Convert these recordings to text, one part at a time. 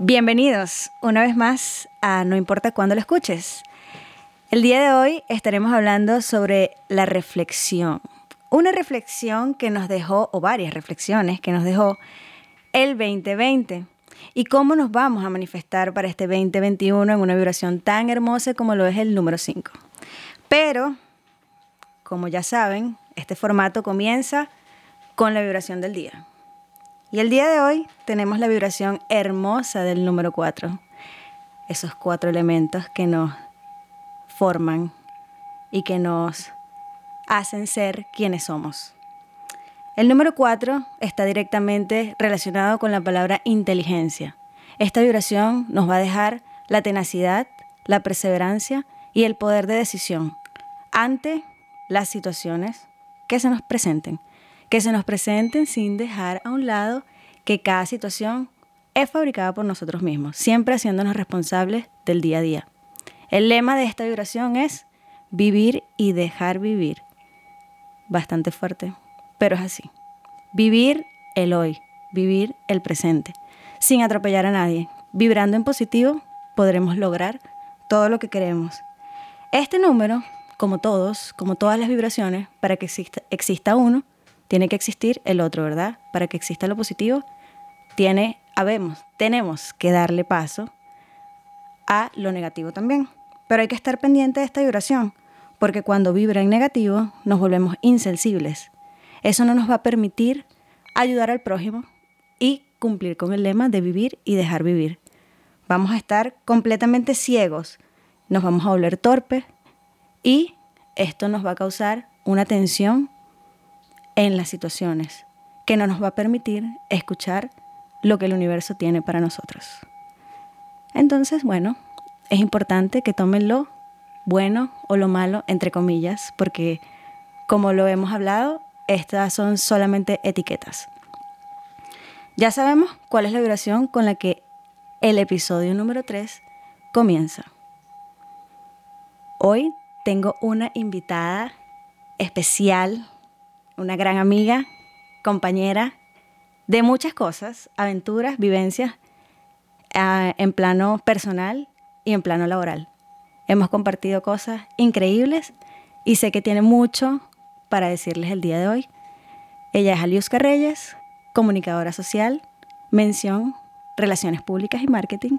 Bienvenidos una vez más a No importa cuándo lo escuches. El día de hoy estaremos hablando sobre la reflexión. Una reflexión que nos dejó, o varias reflexiones que nos dejó el 2020 y cómo nos vamos a manifestar para este 2021 en una vibración tan hermosa como lo es el número 5. Pero, como ya saben, este formato comienza con la vibración del día. Y el día de hoy tenemos la vibración hermosa del número 4. Esos cuatro elementos que nos forman y que nos hacen ser quienes somos. El número 4 está directamente relacionado con la palabra inteligencia. Esta vibración nos va a dejar la tenacidad, la perseverancia y el poder de decisión ante las situaciones que se nos presenten que se nos presenten sin dejar a un lado que cada situación es fabricada por nosotros mismos, siempre haciéndonos responsables del día a día. El lema de esta vibración es vivir y dejar vivir. Bastante fuerte, pero es así. Vivir el hoy, vivir el presente, sin atropellar a nadie. Vibrando en positivo podremos lograr todo lo que queremos. Este número, como todos, como todas las vibraciones, para que exista, exista uno, tiene que existir el otro, ¿verdad? Para que exista lo positivo, tiene, habemos, tenemos que darle paso a lo negativo también. Pero hay que estar pendiente de esta vibración, porque cuando vibra en negativo nos volvemos insensibles. Eso no nos va a permitir ayudar al prójimo y cumplir con el lema de vivir y dejar vivir. Vamos a estar completamente ciegos, nos vamos a volver torpes y esto nos va a causar una tensión en las situaciones, que no nos va a permitir escuchar lo que el universo tiene para nosotros. Entonces, bueno, es importante que tomen lo bueno o lo malo, entre comillas, porque como lo hemos hablado, estas son solamente etiquetas. Ya sabemos cuál es la vibración con la que el episodio número 3 comienza. Hoy tengo una invitada especial una gran amiga, compañera de muchas cosas, aventuras, vivencias ah, en plano personal y en plano laboral. Hemos compartido cosas increíbles y sé que tiene mucho para decirles el día de hoy. Ella es Aliuska Reyes, comunicadora social, mención, relaciones públicas y marketing,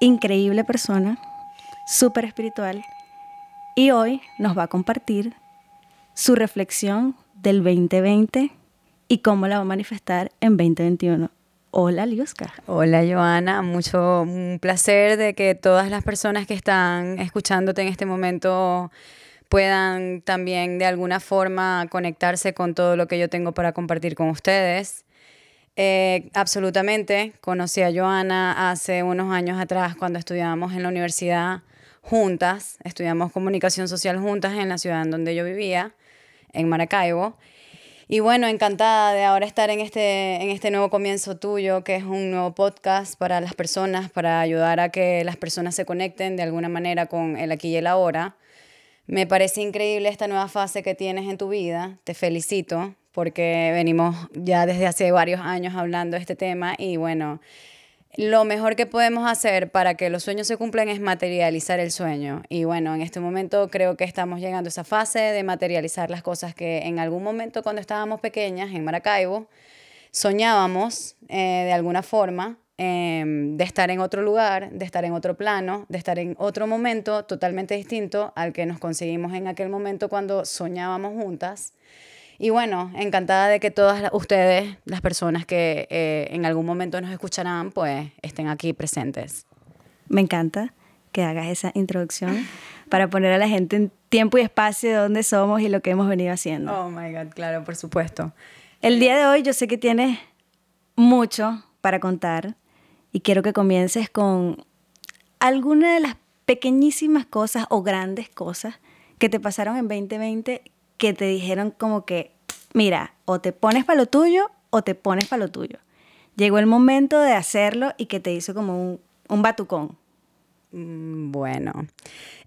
increíble persona, súper espiritual y hoy nos va a compartir su reflexión del 2020 y cómo la va a manifestar en 2021. Hola, Liuska. Hola, Joana. Mucho placer de que todas las personas que están escuchándote en este momento puedan también de alguna forma conectarse con todo lo que yo tengo para compartir con ustedes. Eh, absolutamente. Conocí a Joana hace unos años atrás cuando estudiábamos en la universidad juntas. Estudiamos comunicación social juntas en la ciudad en donde yo vivía en Maracaibo. Y bueno, encantada de ahora estar en este, en este nuevo comienzo tuyo, que es un nuevo podcast para las personas, para ayudar a que las personas se conecten de alguna manera con el aquí y el ahora. Me parece increíble esta nueva fase que tienes en tu vida. Te felicito porque venimos ya desde hace varios años hablando de este tema y bueno, lo mejor que podemos hacer para que los sueños se cumplan es materializar el sueño. Y bueno, en este momento creo que estamos llegando a esa fase de materializar las cosas que en algún momento cuando estábamos pequeñas en Maracaibo soñábamos eh, de alguna forma em, de estar en otro lugar, de estar en otro plano, de estar en otro momento totalmente distinto al que nos conseguimos en aquel momento cuando soñábamos juntas. Y bueno, encantada de que todas ustedes, las personas que eh, en algún momento nos escucharán, pues estén aquí presentes. Me encanta que hagas esa introducción para poner a la gente en tiempo y espacio de dónde somos y lo que hemos venido haciendo. Oh my God, claro, por supuesto. El día de hoy yo sé que tienes mucho para contar y quiero que comiences con alguna de las pequeñísimas cosas o grandes cosas que te pasaron en 2020 que te dijeron como que, mira, o te pones para lo tuyo o te pones para lo tuyo. Llegó el momento de hacerlo y que te hizo como un, un batucón. Mm, bueno,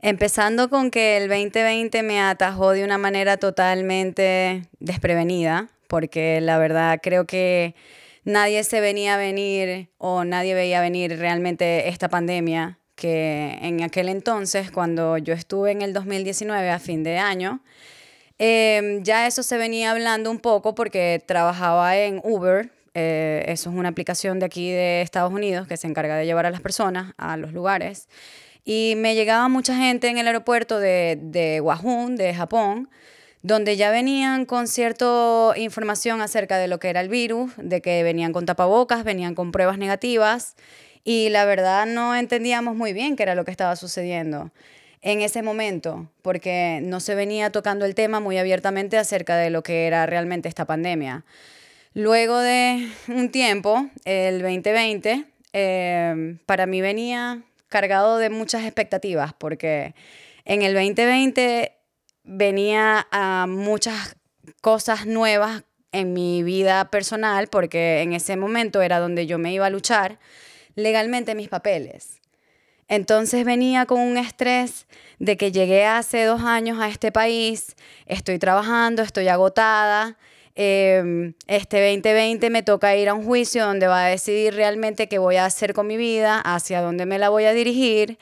empezando con que el 2020 me atajó de una manera totalmente desprevenida, porque la verdad creo que nadie se venía a venir o nadie veía venir realmente esta pandemia que en aquel entonces, cuando yo estuve en el 2019 a fin de año, em, ya eso se venía hablando un poco porque trabajaba en Uber. Eh, eso es una aplicación de aquí de Estados Unidos que se encarga de llevar a las personas a los lugares. Y me llegaba mucha gente en el aeropuerto de, de de Japón, donde ya venían con cierta información acerca de lo que era el virus, de que venían con tapabocas, venían con pruebas negativas y la verdad no entendíamos muy bien qué era lo que estaba sucediendo en ese momento, porque no se venía tocando el tema muy abiertamente acerca de lo que era realmente esta pandemia. Luego de un tiempo, el 2020, eh, para mí venía cargado de muchas expectativas, porque en el 2020 venía a muchas cosas nuevas en mi vida personal, porque en ese momento era donde yo me iba a luchar legalmente mis papeles. Entonces venía con un estrés de que llegué hace dos años a este país, estoy trabajando, estoy agotada. Em, este 2020 me toca ir a un juicio donde va a decidir realmente qué voy a hacer con mi vida, hacia dónde me la voy a dirigir,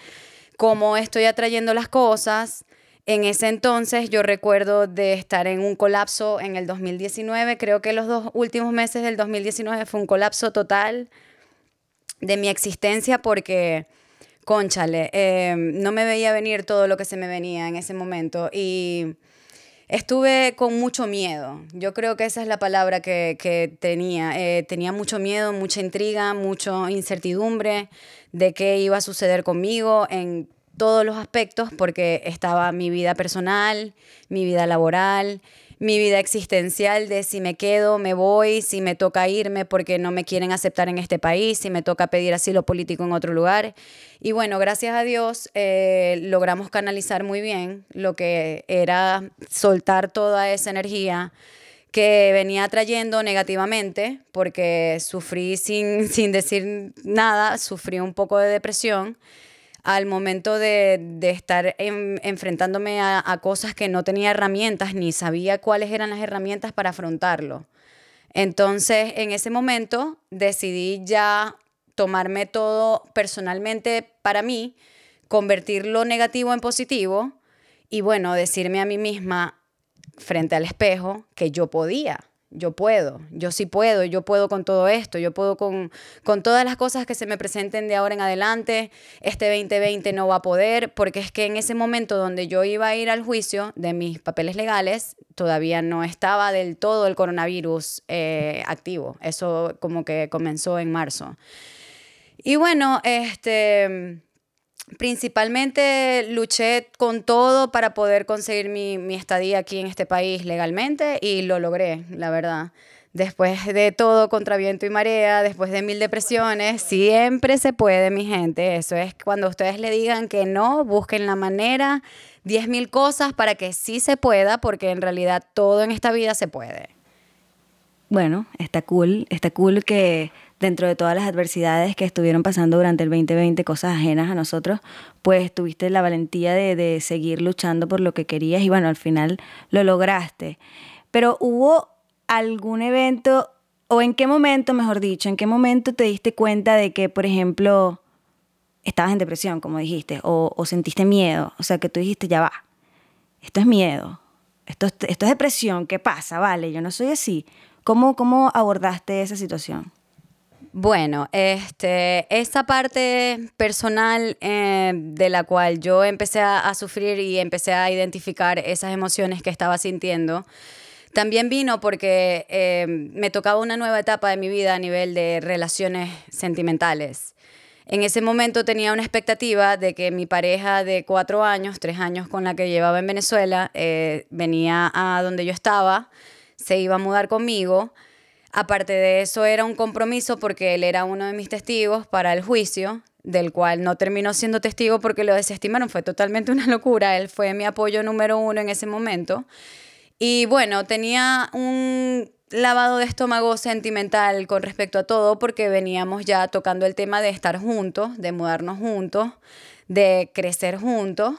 cómo estoy atrayendo las cosas. En ese entonces yo recuerdo de estar en un colapso en el 2019, creo que los dos últimos meses del 2019 fue un colapso total de mi existencia porque, conchale, em, no me veía venir todo lo que se me venía en ese momento y estuve con mucho miedo. Yo creo que esa es la palabra que, tenía. Eh, tenía mucho miedo, mucha intriga, mucha incertidumbre de qué iba a suceder conmigo en todos los aspectos porque estaba mi vida personal, mi vida laboral, mi vida existencial de si me quedo, me voy, si me toca irme porque no me quieren aceptar en este país, si me toca pedir asilo político en otro lugar. Y bueno, gracias a Dios eh, logramos canalizar muy bien lo que era soltar toda esa energía que venía trayendo negativamente, porque sufrí sin, sin decir nada, sufrí un poco de depresión al momento de, estar enfrentándome a, cosas que no tenía herramientas ni sabía cuáles eran las herramientas para afrontarlo. Entonces, en ese momento decidí ya tomarme todo personalmente para mí, convertir lo negativo en positivo y bueno, decirme a mí misma frente al espejo que yo podía, yo puedo, yo sí puedo, yo puedo con todo esto, yo puedo con, con todas las cosas que se me presenten de ahora en adelante, este 2020 no va a poder, porque es que en ese momento donde yo iba a ir al juicio de mis papeles legales, todavía no estaba del todo el coronavirus eh, activo, eso como que comenzó en marzo. Y bueno, este principalmente luché con todo para poder conseguir mi, mi, estadía aquí en este país legalmente y lo logré, la verdad. Después de todo contra viento y marea, después de mil depresiones, siempre se puede, mi gente. Eso es cuando ustedes le digan que no, busquen la manera, diez mil cosas para que sí se pueda, porque en realidad todo en esta vida se puede. Bueno, está cool, está cool que dentro de todas las adversidades que estuvieron pasando durante el 2020, cosas ajenas a nosotros, pues tuviste la valentía de, de seguir luchando por lo que querías y bueno, al final lo lograste. Pero hubo algún evento, o en qué momento, mejor dicho, en qué momento te diste cuenta de que, por ejemplo, estabas en depresión, como dijiste, o, o sentiste miedo, o sea, que tú dijiste, ya va, esto es miedo, esto, esto es depresión, ¿qué pasa? Vale, yo no soy así. ¿Cómo, cómo abordaste esa situación? Bueno, este, esa parte personal eh, de la cual yo empecé a, sufrir y empecé a identificar esas emociones que estaba sintiendo, también vino porque eh, me tocaba una nueva etapa de mi vida a nivel de relaciones sentimentales. En ese momento tenía una expectativa de que mi pareja de cuatro años, tres años con la que llevaba en Venezuela, eh, venía a donde yo estaba, se iba a mudar conmigo Aparte de eso, era un compromiso porque él era uno de mis testigos para el juicio, del cual no terminó siendo testigo porque lo desestimaron. Fue totalmente una locura. Él fue mi apoyo número uno en ese momento. Y bueno, tenía un lavado de estómago sentimental con respecto a todo porque veníamos ya tocando el tema de estar juntos, de mudarnos juntos, de crecer juntos.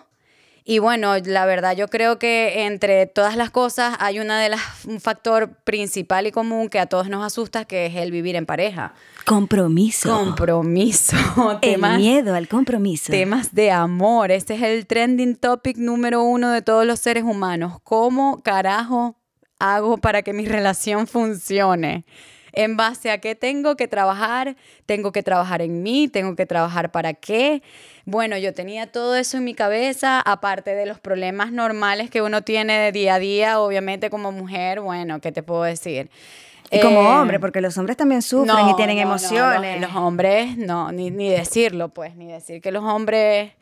Y bueno, la verdad yo creo que entre todas las cosas hay una de las, un factor principal y común que a todos nos asusta, que es el vivir en pareja. Compromiso. Compromiso. el miedo al compromiso. Temas de amor. Este es el trending topic número uno de todos los seres humanos. ¿Cómo carajo hago para que mi relación funcione? En base a qué tengo que trabajar, tengo que trabajar en mí, tengo que trabajar para qué. Bueno, yo tenía todo eso en mi cabeza, aparte de los problemas normales que uno tiene de día a día, obviamente como mujer, bueno, ¿qué te puedo decir? Y como eh, hombre, porque los hombres también sufren y tienen emociones. los, los, hombres, no, ni, ni decirlo, pues, ni decir que los hombres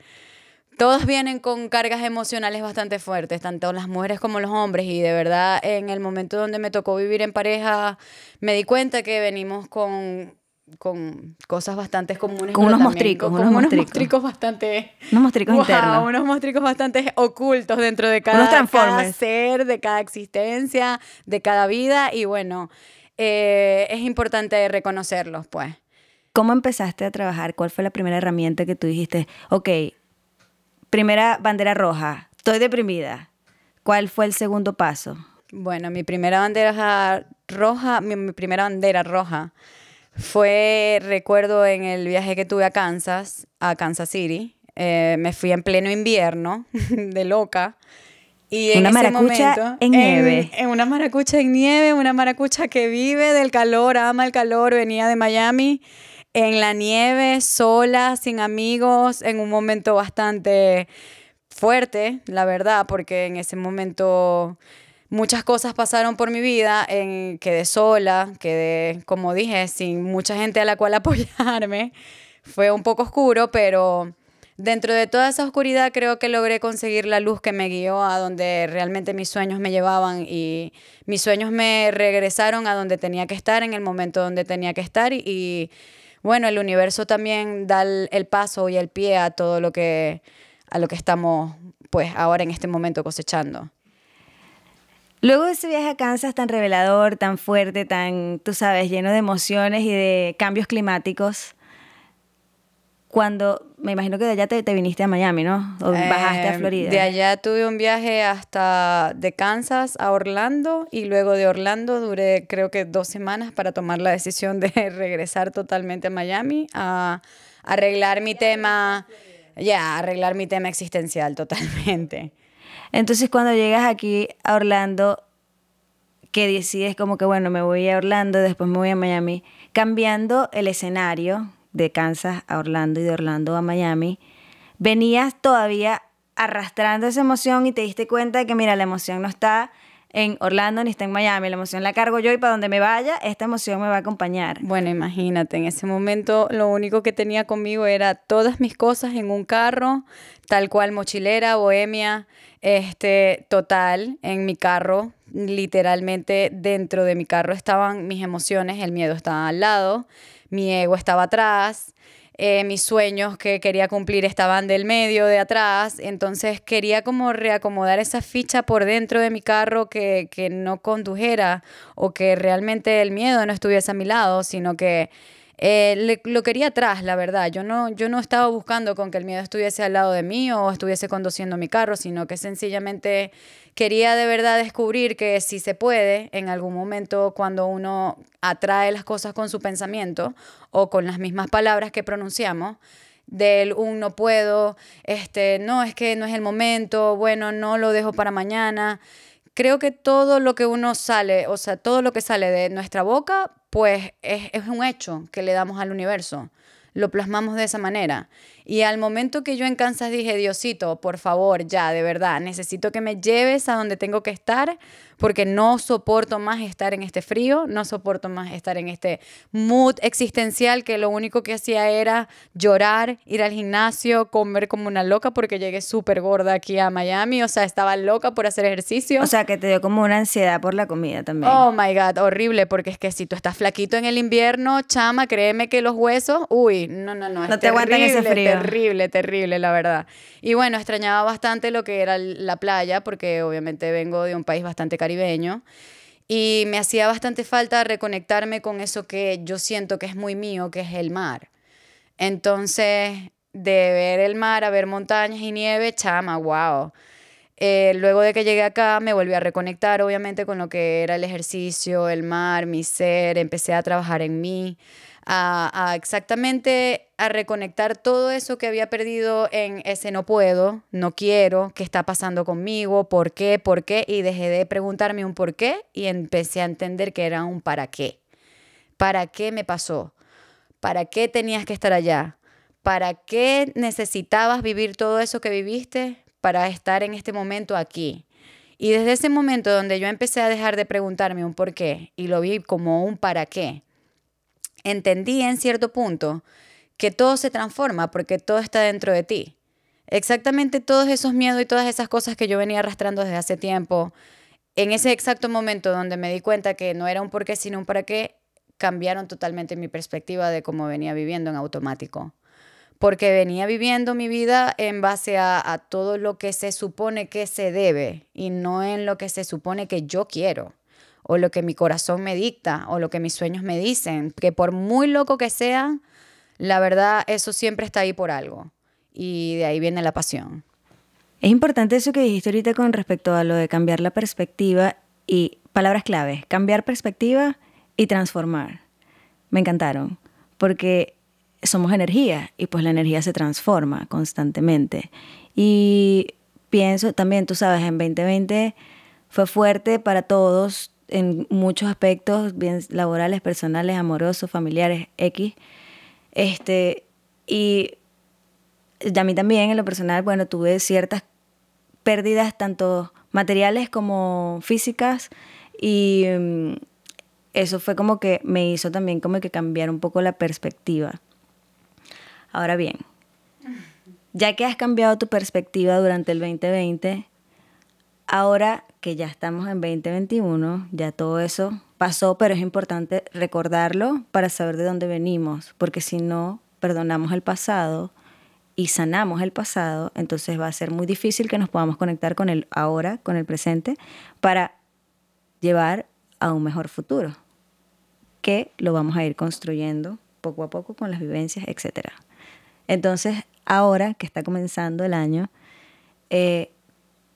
todos vienen con cargas emocionales bastante fuertes, tanto las mujeres como los hombres, y de verdad en el momento donde me tocó vivir en pareja, me di cuenta que venimos con, con cosas bastante comunes. Con unos mostricos, con, unos, mostricos. bastante... Unos mostricos internos. Unos mostricos bastante ocultos dentro de cada, cada, ser, de cada existencia, de cada vida, y bueno, eh, es importante reconocerlos, pues. ¿Cómo empezaste a trabajar? ¿Cuál fue la primera herramienta que tú dijiste, ok, Primera bandera roja, estoy deprimida. ¿Cuál fue el segundo paso? Bueno, mi primera bandera roja, mi, primera bandera roja fue, recuerdo, en el viaje que tuve a Kansas, a Kansas City. Eh, me fui en pleno invierno, de loca. Y en una maracucha en nieve. En, una maracucha en nieve, una maracucha que vive del calor, ama el calor, venía de Miami en la nieve, sola, sin amigos, en un momento bastante fuerte, la verdad, porque en ese momento muchas cosas pasaron por mi vida, en, quedé sola, quedé, como dije, sin mucha gente a la cual apoyarme. Fue un poco oscuro, pero dentro de toda esa oscuridad creo que logré conseguir la luz que me guió a donde realmente mis sueños me llevaban y mis sueños me regresaron a donde tenía que estar en el momento donde tenía que estar y bueno, el universo también da el, paso y el pie a todo lo que, a lo que estamos pues ahora en este momento cosechando. Luego de ese viaje a Kansas tan revelador, tan fuerte, tan, tú sabes, lleno de emociones y de cambios climáticos, cuando, me imagino que de allá te, viniste a Miami, ¿no? O bajaste a em, Florida. De allá tuve un viaje hasta de Kansas a Orlando y luego de Orlando duré creo que dos semanas para tomar la decisión de regresar totalmente a Miami a arreglar mi tema, ya, arreglar mi tema existencial totalmente. Entonces cuando llegas aquí a Orlando, que decides como que bueno, me voy a Orlando, después me voy a Miami, cambiando el escenario, de Kansas a Orlando y de Orlando a Miami, venías todavía arrastrando esa emoción y te diste cuenta de que, mira, la emoción no está en Orlando ni está en Miami, la emoción la cargo yo y para donde me vaya, esta emoción me va a acompañar. Bueno, imagínate, en ese momento lo único que tenía conmigo era todas mis cosas en un carro, tal cual mochilera, bohemia, este, total, en mi carro, literalmente dentro de mi carro estaban mis emociones, el miedo estaba al lado mi ego estaba atrás, eh, mis sueños que quería cumplir estaban del medio, de atrás, entonces quería como reacomodar esa ficha por dentro de mi carro que, que no condujera o que realmente el miedo no estuviese a mi lado, sino que eh, lo quería atrás, la verdad. Yo no, yo no estaba buscando con que el miedo estuviese al lado de mí o estuviese conduciendo mi carro, sino que sencillamente quería de verdad descubrir que si se puede, en algún momento cuando uno atrae las cosas con su pensamiento o con las mismas palabras que pronunciamos, del un no puedo, este, no, es que no es el momento, bueno, no lo dejo para mañana. Creo que todo lo que uno sale, o sea, todo lo que sale de nuestra boca pues es, es un hecho que le damos al universo lo plasmamos de esa manera. Y al momento que yo en Kansas dije, Diosito, por favor, ya, de verdad, necesito que me lleves a donde tengo que estar, porque no soporto más estar en este frío, no soporto más estar en este mood existencial que lo único que hacía era llorar, ir al gimnasio, comer como una loca, porque llegué súper gorda aquí a Miami, o sea, estaba loca por hacer ejercicio. O sea, que te dio como una ansiedad por la comida también. Oh, my God, horrible, porque es que si tú estás flaquito en el invierno, chama, créeme que los huesos, uy, no, no, no. no te aguantan ese frío. Terrible, terrible, la verdad. Y bueno, extrañaba bastante lo que era la playa, porque obviamente vengo de un país bastante caribeño. Y me hacía bastante falta reconectarme con eso que yo siento que es muy mío, que es el mar. Entonces, de ver el mar a ver montañas y nieve, chama, wow. Eh, luego de que llegué acá me volví a reconectar obviamente con lo que era el ejercicio, el mar, mi ser, empecé a trabajar en mí, a, exactamente a reconectar todo eso que había perdido en ese no puedo, no quiero, qué está pasando conmigo, por qué, por qué, y dejé de preguntarme un por qué y empecé a entender que era un para qué. ¿Para qué me pasó? ¿Para qué tenías que estar allá? ¿Para qué necesitabas vivir todo eso que viviste para estar en este momento aquí? Y desde ese momento donde yo empecé a dejar de preguntarme un por qué y lo vi como un para qué, entendí en cierto punto que todo se transforma porque todo está dentro de ti. Exactamente todos esos miedos y todas esas cosas que yo venía arrastrando desde hace tiempo, en ese exacto momento donde me di cuenta que no era un por qué, sino un para qué, cambiaron totalmente mi perspectiva de cómo venía viviendo en automático. Porque venía viviendo mi vida en base a, a todo lo que se supone que se debe y no en lo que se supone que yo quiero o lo que mi corazón me dicta o lo que mis sueños me dicen, que por muy loco que sea, la verdad eso siempre está ahí por algo y de ahí viene la pasión. Es importante eso que dijiste ahorita con respecto a lo de cambiar la perspectiva y palabras claves, cambiar perspectiva y transformar. Me encantaron, porque somos energía y pues la energía se transforma constantemente. Y pienso también, tú sabes, en 2020 fue fuerte para todos en muchos aspectos, bien laborales, personales, amorosos, familiares, X. Este, y a mí también en lo personal, bueno, tuve ciertas pérdidas tanto materiales como físicas y mm, eso fue como que me hizo también como que cambiar un poco la perspectiva. Ahora bien, ya que has cambiado tu perspectiva durante el 2020, ahora que ya estamos en 2021, ya todo eso pasó, pero es importante recordarlo para saber de dónde venimos, porque si no perdonamos el pasado y sanamos el pasado, entonces va a ser muy difícil que nos podamos conectar con el ahora, con el presente, para llevar a un mejor futuro, que lo vamos a ir construyendo poco a poco con las vivencias, etc. Entonces, ahora que está comenzando el año, eh,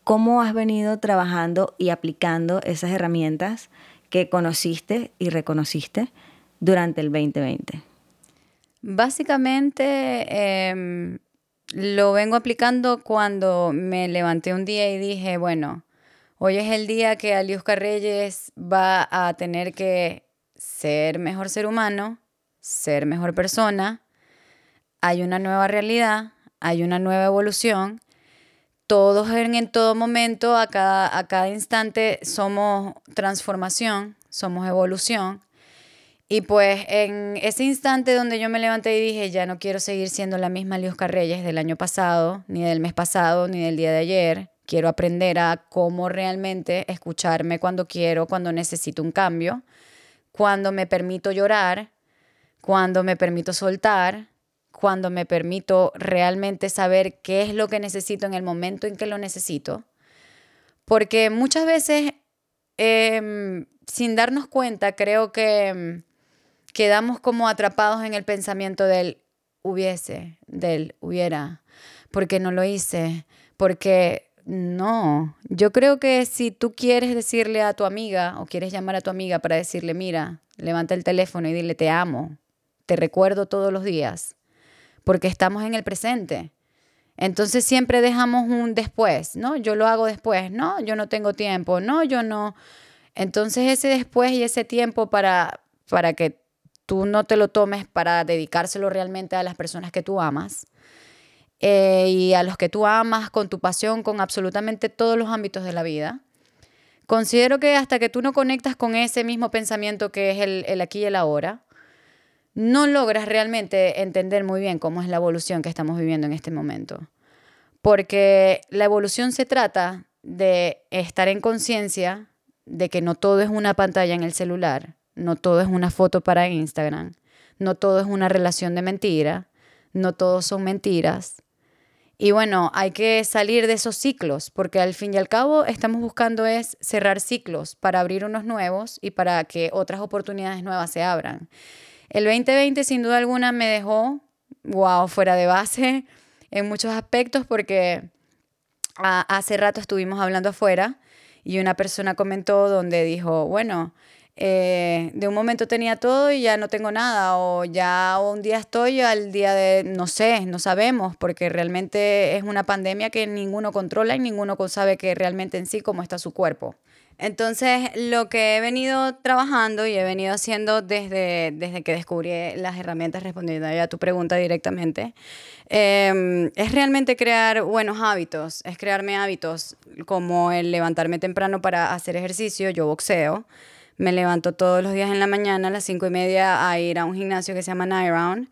¿cómo has venido trabajando y aplicando esas herramientas que conociste y reconociste durante el 2020? Básicamente, em, lo vengo aplicando cuando me levanté un día y dije, bueno, hoy es el día que Aliusca Reyes va a tener que ser mejor ser humano, ser mejor persona. Hay una nueva realidad, hay una nueva evolución. Todos en, todo momento, a cada, a cada instante, somos transformación, somos evolución. Y pues en ese instante donde yo me levanté y dije, ya no quiero seguir siendo la misma Liosca Reyes del año pasado, ni del mes pasado, ni del día de ayer, quiero aprender a cómo realmente escucharme cuando quiero, cuando necesito un cambio, cuando me permito llorar, cuando me permito soltar, cuando me permito realmente saber qué es lo que necesito en el momento en que lo necesito. Porque muchas veces, em, sin darnos cuenta, creo que em, quedamos como atrapados en el pensamiento del hubiese, del hubiera, porque no lo hice, porque no, yo creo que si tú quieres decirle a tu amiga o quieres llamar a tu amiga para decirle, mira, levanta el teléfono y dile, te amo, te recuerdo todos los días, porque estamos en el presente. Entonces siempre dejamos un después, ¿no? Yo lo hago después, no, yo no tengo tiempo, no, yo no. Entonces ese después y ese tiempo para, para que tú no te lo tomes para dedicárselo realmente a las personas que tú amas eh, y a los que tú amas con tu pasión, con absolutamente todos los ámbitos de la vida. Considero que hasta que tú no conectas con ese mismo pensamiento que es el, el aquí y el ahora, no logras realmente entender muy bien cómo es la evolución que estamos viviendo en este momento. Porque la evolución se trata de estar en conciencia de que no todo es una pantalla en el celular, no todo es una foto para Instagram, no todo es una relación de mentira, no todo son mentiras. Y bueno, hay que salir de esos ciclos, porque al fin y al cabo estamos buscando es cerrar ciclos para abrir unos nuevos y para que otras oportunidades nuevas se abran. El 2020 sin duda alguna me dejó wow, fuera de base en muchos aspectos porque hace rato estuvimos hablando afuera y una persona comentó donde dijo, bueno, eh, de un momento tenía todo y ya no tengo nada, o ya un día estoy al día de, no sé, no sabemos, porque realmente es una pandemia que ninguno controla y ninguno sabe que realmente en sí cómo está su cuerpo. Entonces, lo que he venido trabajando y he venido haciendo desde, desde que descubrí las herramientas, respondiendo a tu pregunta directamente, em, es realmente crear buenos hábitos, es crearme hábitos como el levantarme temprano para hacer ejercicio, yo boxeo, me levanto todos los días en la mañana a las cinco y media a ir a un gimnasio que se llama Night Round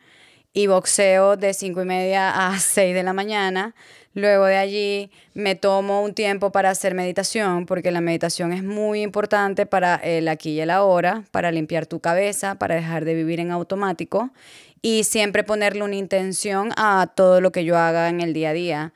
y boxeo de cinco y media a 6 de la mañana. Luego de allí me tomo un tiempo para hacer meditación, porque la meditación es muy importante para el aquí y el ahora, para limpiar tu cabeza, para dejar de vivir en automático y siempre ponerle una intención a todo lo que yo haga en el día a día.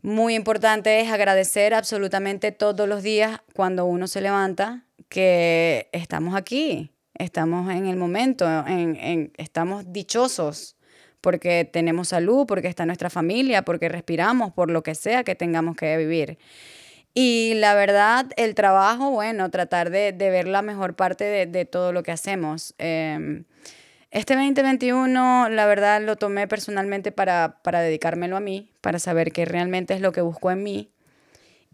Muy importante es agradecer absolutamente todos los días cuando uno se levanta que estamos aquí, estamos en el momento, en, estamos dichosos porque tenemos salud, porque está nuestra familia, porque respiramos, por lo que sea que tengamos que vivir. Y la verdad, el trabajo, bueno, tratar de, ver la mejor parte de, todo lo que hacemos. Em, este 2021, la verdad, lo tomé personalmente para, para dedicármelo a mí, para saber qué realmente es lo que busco en mí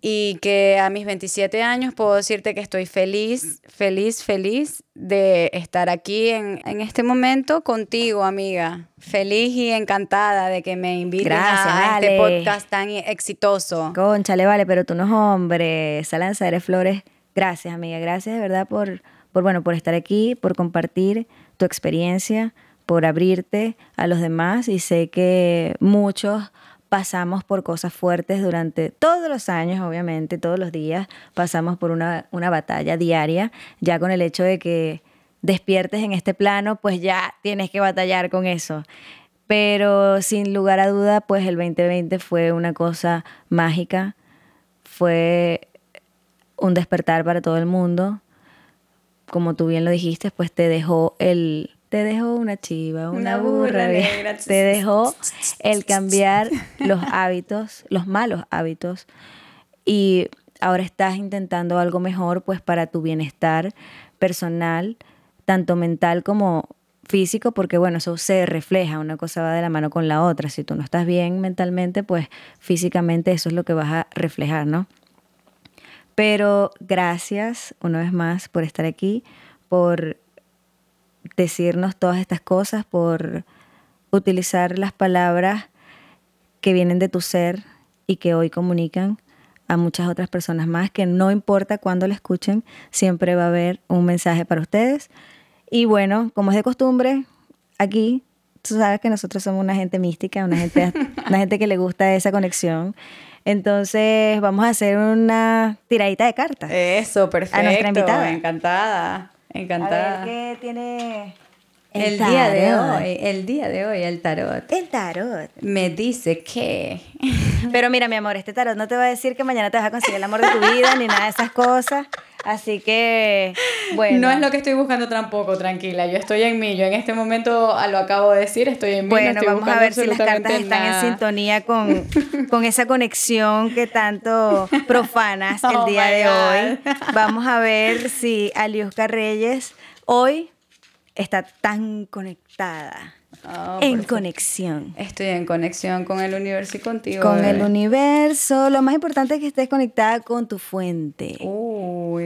y que a mis 27 años puedo decirte que estoy feliz, feliz, feliz de estar aquí en, en este momento contigo, amiga. Feliz y encantada de que me invites a este podcast tan exitoso. Conchale, vale, pero tú no es hombre. Esa lanzadera flores. Gracias, amiga. Gracias de verdad por, por, bueno, por estar aquí, por compartir tu experiencia, por abrirte a los demás. Y sé que muchos pasamos por cosas fuertes durante todos los años, obviamente, todos los días pasamos por una, una batalla diaria, ya con el hecho de que despiertes en este plano, pues ya tienes que batallar con eso. Pero sin lugar a duda, pues el 2020 fue una cosa mágica, fue un despertar para todo el mundo. Como tú bien lo dijiste, pues te dejó el, te dejó una chiva, una, burra, te dejó el cambiar los hábitos, los malos hábitos y ahora estás intentando algo mejor pues para tu bienestar personal, tanto mental como físico, porque bueno, eso se refleja, una cosa va de la mano con la otra. Si tú no estás bien mentalmente, pues físicamente eso es lo que vas a reflejar, ¿no? Pero gracias una vez más por estar aquí, por decirnos todas estas cosas, por utilizar las palabras que vienen de tu ser y que hoy comunican a muchas otras personas más, que no importa cuándo la escuchen, siempre va a haber un mensaje para ustedes. Y bueno, como es de costumbre, aquí tú sabes que nosotros somos una gente mística, una gente, una gente que le gusta esa conexión. Entonces vamos a hacer una tiradita de cartas. Eso, perfecto. A nuestra invitada. Encantada. Encantada. A ver, ¿qué tiene el, día de hoy? El día de hoy, el tarot. El tarot. Me dice que... Pero mira, mi amor, este tarot no te va a decir que mañana te vas a conseguir el amor de tu vida ni nada de esas cosas. Así que, bueno. No es lo que estoy buscando tampoco, tranquila. Yo estoy en mí. Yo en este momento, lo acabo de decir, estoy en mí. Bueno, vamos a ver si las cartas están en sintonía con, con esa conexión que tanto profanas el oh día de hoy. Vamos a ver si Aliusca Reyes hoy está tan conectada Oh, en conexión. Estoy en conexión con el universo y contigo. Con el universo. Lo más importante es que estés conectada con tu fuente.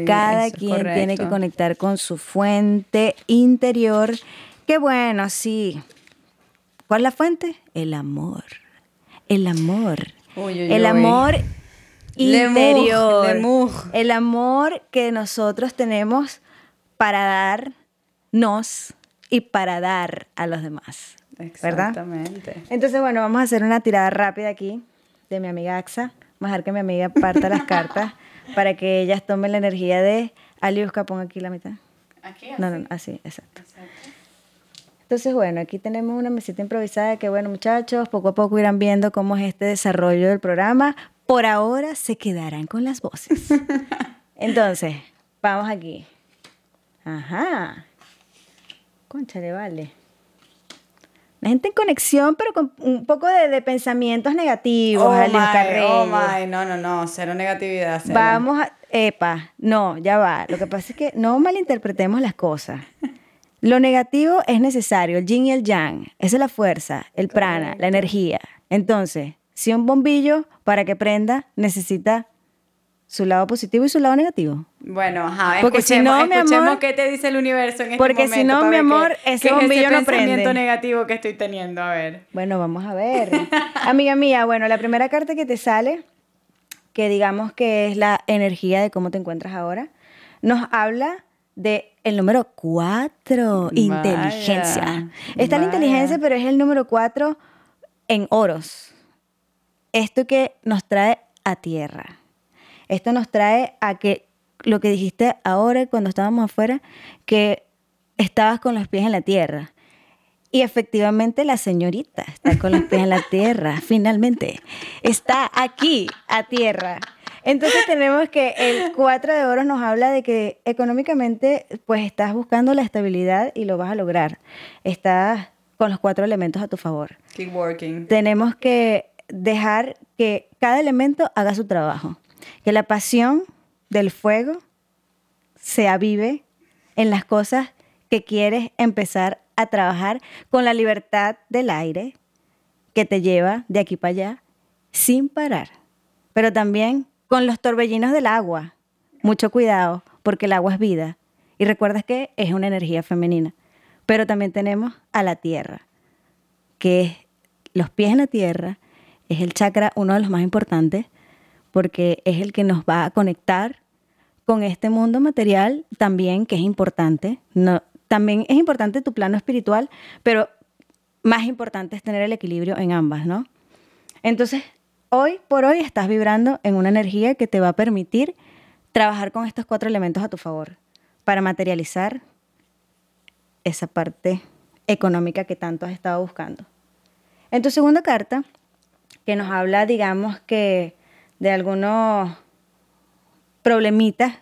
Cada quien tiene que conectar con su fuente interior. Qué bueno, sí. ¿Cuál es la fuente? El amor. El amor. el amor interior. El amor que nosotros tenemos para darnos y para dar a los demás. Exactamente. Entonces, bueno, vamos a hacer una tirada rápida aquí de mi amiga Axa. Vamos a dejar que mi amiga parta las cartas para que ellas tomen la energía de Aliuska, ponga aquí la mitad. Aquí, así. No, no, así, exacto. Entonces, bueno, aquí tenemos una mesita improvisada que, bueno, muchachos, poco a poco irán viendo cómo es este desarrollo del programa. Por ahora se quedarán con las voces. Entonces, vamos aquí. Ajá. Conchale, vale. gente en conexión, pero con un poco de, pensamientos negativos. Oh, my, oh my, no, no, no, cero negatividad. Vamos a, epa, no, ya va. Lo que pasa es que no malinterpretemos las cosas. Lo negativo es necesario, el yin y el yang, esa es la fuerza, el prana, la energía. Entonces, si un bombillo para que prenda necesita su lado positivo y su lado negativo. Bueno, ajá, porque si no, mi amor, qué te dice el universo en este porque momento. Porque si no, mi amor, ese bombillo es no pensamiento negativo que estoy teniendo, a ver. Bueno, vamos a ver. Amiga mía, bueno, la primera carta que te sale, que digamos que es la energía de cómo te encuentras ahora, nos habla de el número 4, inteligencia. Está la inteligencia, pero es el número 4 en oros. Esto que nos trae a tierra esto nos trae a que lo que dijiste ahora cuando estábamos afuera, que estabas con los pies en la tierra. Y efectivamente la señorita está con los pies en la tierra, finalmente. Está aquí, a tierra. Entonces tenemos que el 4 de oro nos habla de que económicamente pues estás buscando la estabilidad y lo vas a lograr. Estás con los cuatro elementos a tu favor. Keep working. Tenemos que dejar que cada elemento haga su trabajo que la pasión del fuego se avive en las cosas que quieres empezar a trabajar con la libertad del aire que te lleva de aquí para allá sin parar. Pero también con los torbellinos del agua. Mucho cuidado porque el agua es vida. Y recuerdas que es una energía femenina. Pero también tenemos a la tierra, que es los pies en la tierra, es el chakra uno de los más importantes porque es el que nos va a conectar con este mundo material también, que es importante. No, también es importante tu plano espiritual, pero más importante es tener el equilibrio en ambas, ¿no? Entonces, hoy por hoy estás vibrando en una energía que te va a permitir trabajar con estos cuatro elementos a tu favor para materializar esa parte económica que tanto has estado buscando. En tu segunda carta, que nos habla, digamos, que de algunos problemitas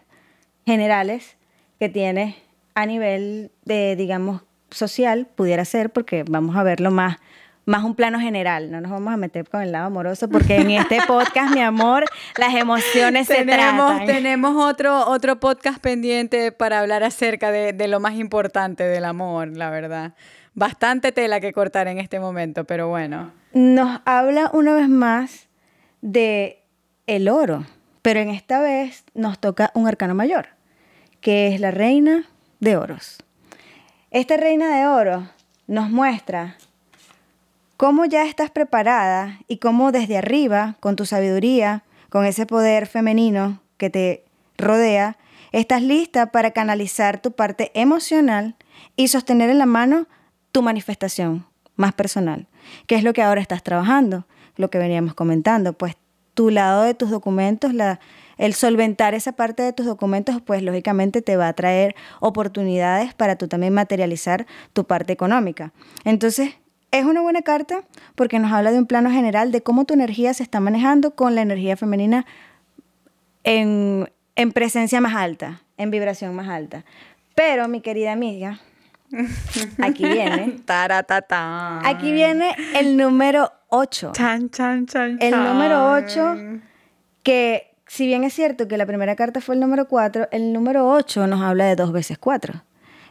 generales que tiene a nivel de, digamos, social, pudiera ser, porque vamos a verlo más, más un plano general, no nos vamos a meter con el lado amoroso, porque en este podcast, mi amor, las emociones tenemos, se tratan. Tenemos otro, otro podcast pendiente para hablar acerca de, de lo más importante del amor, la verdad. Bastante tela que cortar en este momento, pero bueno. Nos habla una vez más de el oro, pero en esta vez nos toca un arcano mayor, que es la reina de oros. Esta reina de oros nos muestra cómo ya estás preparada y cómo desde arriba, con tu sabiduría, con ese poder femenino que te rodea, estás lista para canalizar tu parte emocional y sostener en la mano tu manifestación más personal, que es lo que ahora estás trabajando, lo que veníamos comentando, pues tu lado de tus documentos, el solventar esa parte de tus documentos, pues lógicamente te va a traer oportunidades para tú también materializar tu parte económica. Entonces, es una buena carta porque nos habla de un plano general de cómo tu energía se está manejando con la energía femenina en, en presencia más alta, en vibración más alta. Pero, mi querida amiga, aquí viene. Aquí viene el número 8. Chan, chan, chan, el número 8, que si bien es cierto que la primera carta fue el número 4, el número 8 nos habla de dos veces 4.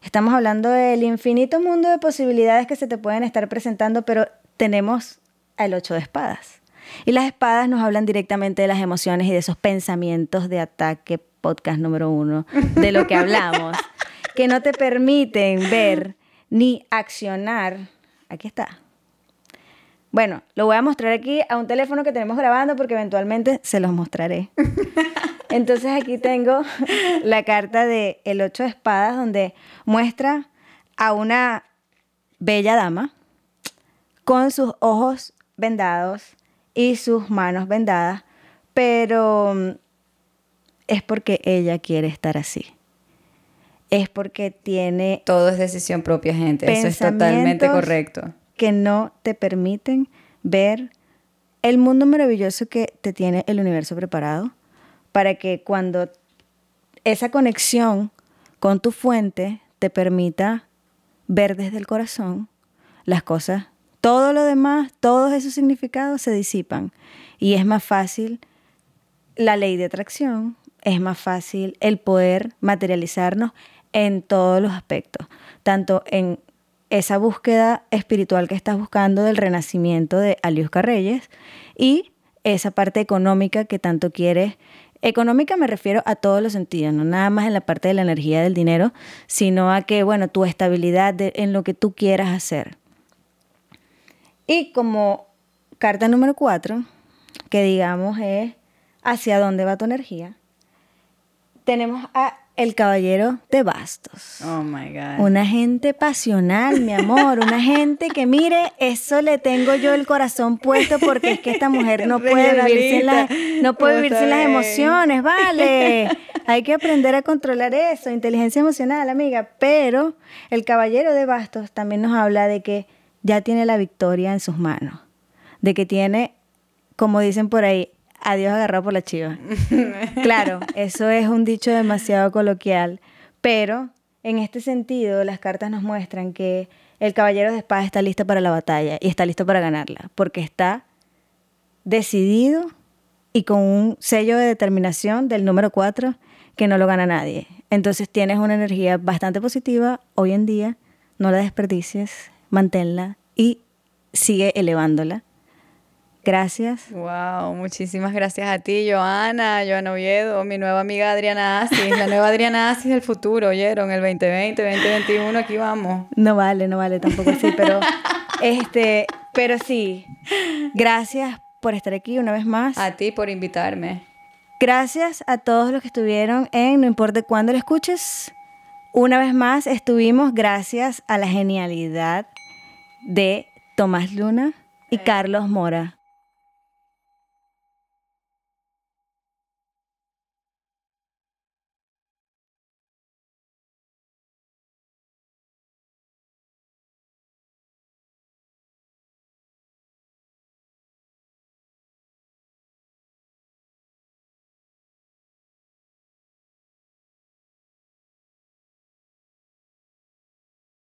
Estamos hablando del infinito mundo de posibilidades que se te pueden estar presentando, pero tenemos el 8 de espadas. Y las espadas nos hablan directamente de las emociones y de esos pensamientos de ataque, podcast número uno, de lo que hablamos, que no te permiten ver ni accionar. Aquí está bueno, lo voy a mostrar aquí a un teléfono que tenemos grabando porque eventualmente se los mostraré. Entonces aquí tengo la carta de el ocho de espadas donde muestra a una bella dama con sus ojos vendados y sus manos vendadas, pero es porque ella quiere estar así. Es porque tiene... Todo es decisión propia, gente. Eso es totalmente correcto que no te permiten ver el mundo maravilloso que te tiene el universo preparado para que cuando esa conexión con tu fuente te permita ver desde el corazón, las cosas todo lo demás, todos esos significados se disipan y es más fácil la ley de atracción, es más fácil el poder materializarnos en todos los aspectos, tanto en esa búsqueda espiritual que estás buscando del renacimiento de Alius Reyes y esa parte económica que tanto quieres. Económica me refiero a todos los sentidos, no nada más en la parte de la energía del dinero, sino a que, bueno, tu estabilidad en lo que tú quieras hacer. Y como carta número cuatro, que digamos es hacia dónde va tu energía, tenemos a el caballero de bastos. Oh my God. Una gente pasional, mi amor. Una gente que, mire, eso le tengo yo el corazón puesto porque es que esta mujer no puede vivir sin, la, no puede vivir sin las emociones, ¿vale? Hay que aprender a controlar eso, inteligencia emocional, amiga. Pero el caballero de bastos también nos habla de que ya tiene la victoria en sus manos. De que tiene, como dicen por ahí, Adiós agarrado por la chiva. claro, eso es un dicho demasiado coloquial, pero en este sentido las cartas nos muestran que el caballero de espada está listo para la batalla y está listo para ganarla, porque está decidido y con un sello de determinación del número 4 que no lo gana nadie. Entonces tienes una energía bastante positiva hoy en día, no la desperdicies, manténla y sigue elevándola Gracias. Wow, muchísimas gracias a ti, Joana, Joana Oviedo, mi nueva amiga Adriana Asis, la nueva Adriana Asis del futuro, ¿oyeron? El 2020, 2021, aquí vamos. No vale, no vale tampoco así, pero este, pero sí. Gracias por estar aquí una vez más. A ti por invitarme. Gracias a todos los que estuvieron en No importa cuándo lo escuches. Una vez más estuvimos gracias a la genialidad de Tomás Luna y Carlos Mora.